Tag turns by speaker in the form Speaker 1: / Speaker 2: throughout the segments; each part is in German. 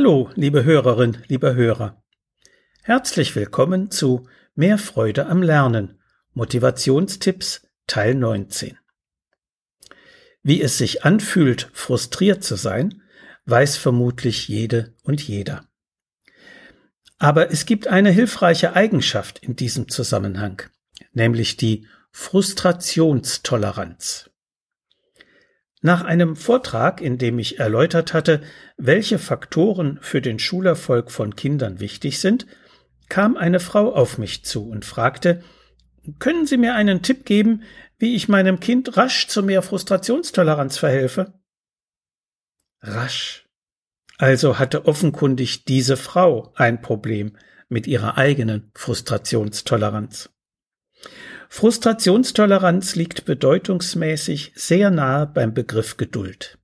Speaker 1: Hallo, liebe Hörerin, lieber Hörer. Herzlich willkommen zu Mehr Freude am Lernen. Motivationstipps Teil 19. Wie es sich anfühlt, frustriert zu sein, weiß vermutlich jede und jeder. Aber es gibt eine hilfreiche Eigenschaft in diesem Zusammenhang, nämlich die Frustrationstoleranz. Nach einem Vortrag, in dem ich erläutert hatte, welche Faktoren für den Schulerfolg von Kindern wichtig sind, kam eine Frau auf mich zu und fragte, können Sie mir einen Tipp geben, wie ich meinem Kind rasch zu mehr Frustrationstoleranz verhelfe? Rasch. Also hatte offenkundig diese Frau ein Problem mit ihrer eigenen Frustrationstoleranz. Frustrationstoleranz liegt bedeutungsmäßig sehr nahe beim Begriff Geduld.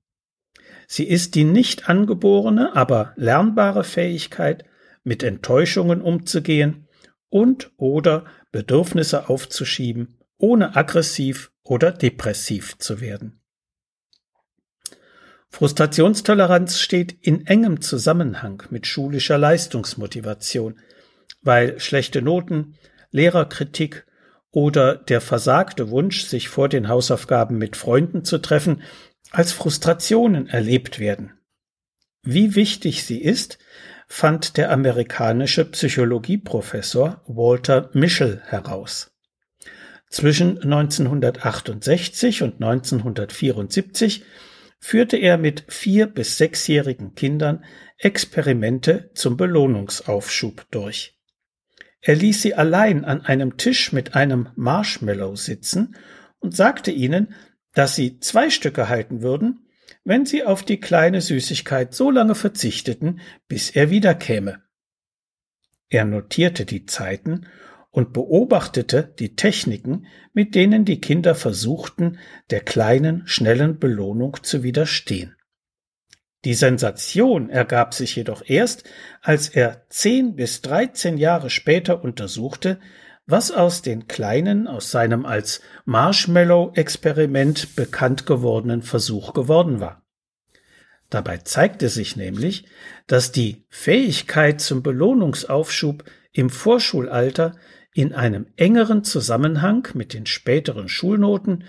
Speaker 1: Sie ist die nicht angeborene, aber lernbare Fähigkeit, mit Enttäuschungen umzugehen und oder Bedürfnisse aufzuschieben, ohne aggressiv oder depressiv zu werden. Frustrationstoleranz steht in engem Zusammenhang mit schulischer Leistungsmotivation, weil schlechte Noten, Lehrerkritik oder der versagte Wunsch, sich vor den Hausaufgaben mit Freunden zu treffen, als Frustrationen erlebt werden. Wie wichtig sie ist, fand der amerikanische Psychologieprofessor Walter Mischel heraus. Zwischen 1968 und 1974 führte er mit vier bis sechsjährigen Kindern Experimente zum Belohnungsaufschub durch. Er ließ sie allein an einem Tisch mit einem Marshmallow sitzen und sagte ihnen, dass sie zwei Stücke halten würden, wenn sie auf die kleine Süßigkeit so lange verzichteten, bis er wiederkäme. Er notierte die Zeiten und beobachtete die Techniken, mit denen die Kinder versuchten, der kleinen, schnellen Belohnung zu widerstehen. Die Sensation ergab sich jedoch erst, als er zehn bis dreizehn Jahre später untersuchte, was aus den kleinen, aus seinem als Marshmallow-Experiment bekannt gewordenen Versuch geworden war. Dabei zeigte sich nämlich, dass die Fähigkeit zum Belohnungsaufschub im Vorschulalter in einem engeren Zusammenhang mit den späteren Schulnoten,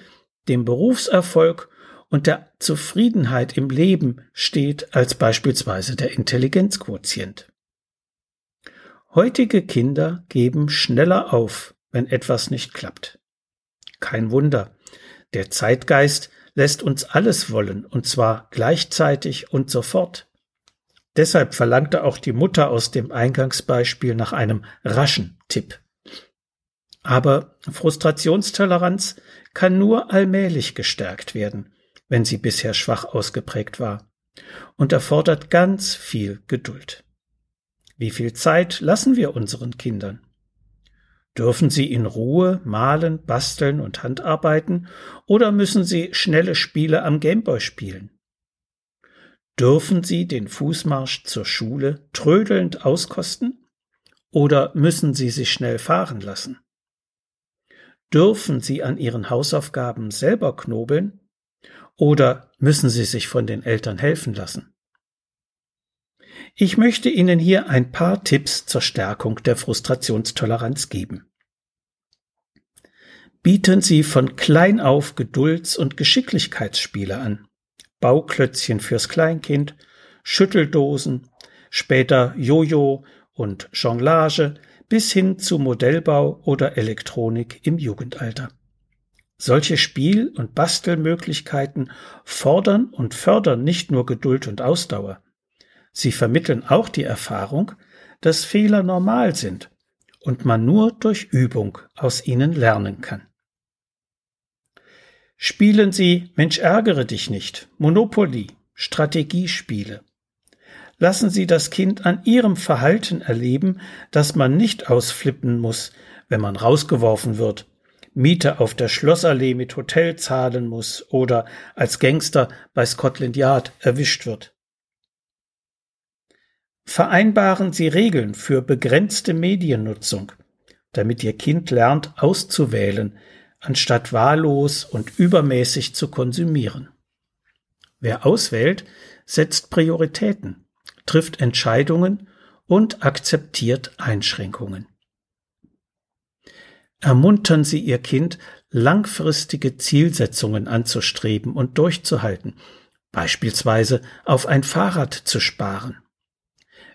Speaker 1: dem Berufserfolg und der Zufriedenheit im Leben steht als beispielsweise der Intelligenzquotient. Heutige Kinder geben schneller auf, wenn etwas nicht klappt. Kein Wunder, der Zeitgeist lässt uns alles wollen, und zwar gleichzeitig und sofort. Deshalb verlangte auch die Mutter aus dem Eingangsbeispiel nach einem raschen Tipp. Aber Frustrationstoleranz kann nur allmählich gestärkt werden wenn sie bisher schwach ausgeprägt war, und erfordert ganz viel Geduld. Wie viel Zeit lassen wir unseren Kindern? Dürfen sie in Ruhe malen, basteln und handarbeiten oder müssen sie schnelle Spiele am Gameboy spielen? Dürfen sie den Fußmarsch zur Schule trödelnd auskosten oder müssen sie sich schnell fahren lassen? Dürfen sie an ihren Hausaufgaben selber knobeln oder müssen Sie sich von den Eltern helfen lassen? Ich möchte Ihnen hier ein paar Tipps zur Stärkung der Frustrationstoleranz geben. Bieten Sie von klein auf Gedulds- und Geschicklichkeitsspiele an. Bauklötzchen fürs Kleinkind, Schütteldosen, später Jojo und Jonglage bis hin zu Modellbau oder Elektronik im Jugendalter. Solche Spiel- und Bastelmöglichkeiten fordern und fördern nicht nur Geduld und Ausdauer. Sie vermitteln auch die Erfahrung, dass Fehler normal sind und man nur durch Übung aus ihnen lernen kann. Spielen Sie Mensch ärgere dich nicht, Monopoly, Strategiespiele. Lassen Sie das Kind an Ihrem Verhalten erleben, dass man nicht ausflippen muss, wenn man rausgeworfen wird Miete auf der Schlossallee mit Hotel zahlen muss oder als Gangster bei Scotland Yard erwischt wird. Vereinbaren Sie Regeln für begrenzte Mediennutzung, damit Ihr Kind lernt auszuwählen, anstatt wahllos und übermäßig zu konsumieren. Wer auswählt, setzt Prioritäten. trifft Entscheidungen und akzeptiert Einschränkungen. Ermuntern Sie Ihr Kind, langfristige Zielsetzungen anzustreben und durchzuhalten, beispielsweise auf ein Fahrrad zu sparen.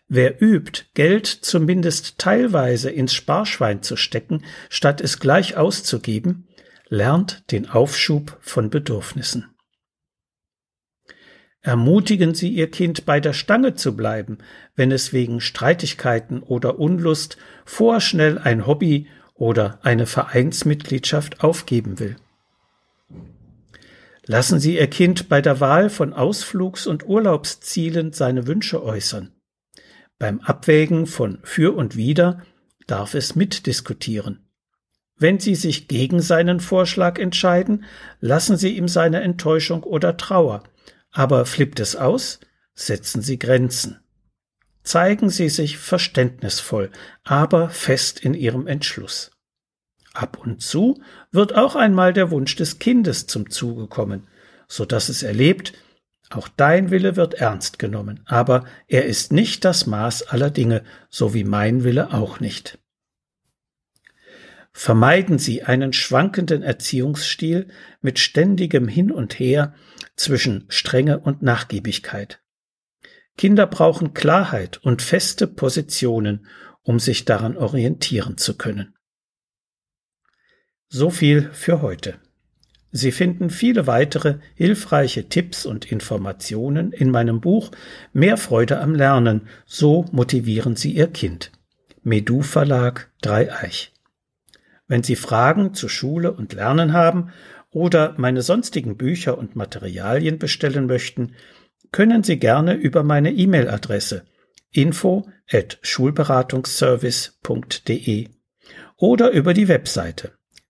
Speaker 1: Wer übt, Geld zumindest teilweise ins Sparschwein zu stecken, statt es gleich auszugeben, lernt den Aufschub von Bedürfnissen. Ermutigen Sie Ihr Kind bei der Stange zu bleiben, wenn es wegen Streitigkeiten oder Unlust vorschnell ein Hobby oder eine Vereinsmitgliedschaft aufgeben will. Lassen Sie Ihr Kind bei der Wahl von Ausflugs- und Urlaubszielen seine Wünsche äußern. Beim Abwägen von für und wider darf es mitdiskutieren. Wenn Sie sich gegen seinen Vorschlag entscheiden, lassen Sie ihm seine Enttäuschung oder Trauer. Aber flippt es aus, setzen Sie Grenzen. Zeigen Sie sich verständnisvoll, aber fest in Ihrem Entschluss. Ab und zu wird auch einmal der Wunsch des Kindes zum Zuge kommen, so dass es erlebt, auch dein Wille wird ernst genommen, aber er ist nicht das Maß aller Dinge, so wie mein Wille auch nicht. Vermeiden Sie einen schwankenden Erziehungsstil mit ständigem Hin und Her zwischen Strenge und Nachgiebigkeit. Kinder brauchen Klarheit und feste Positionen, um sich daran orientieren zu können. So viel für heute. Sie finden viele weitere hilfreiche Tipps und Informationen in meinem Buch Mehr Freude am Lernen, so motivieren Sie Ihr Kind. Medu Verlag Dreieich. Wenn Sie Fragen zu Schule und Lernen haben oder meine sonstigen Bücher und Materialien bestellen möchten, können Sie gerne über meine E-Mail-Adresse info at schulberatungsservice.de oder über die Webseite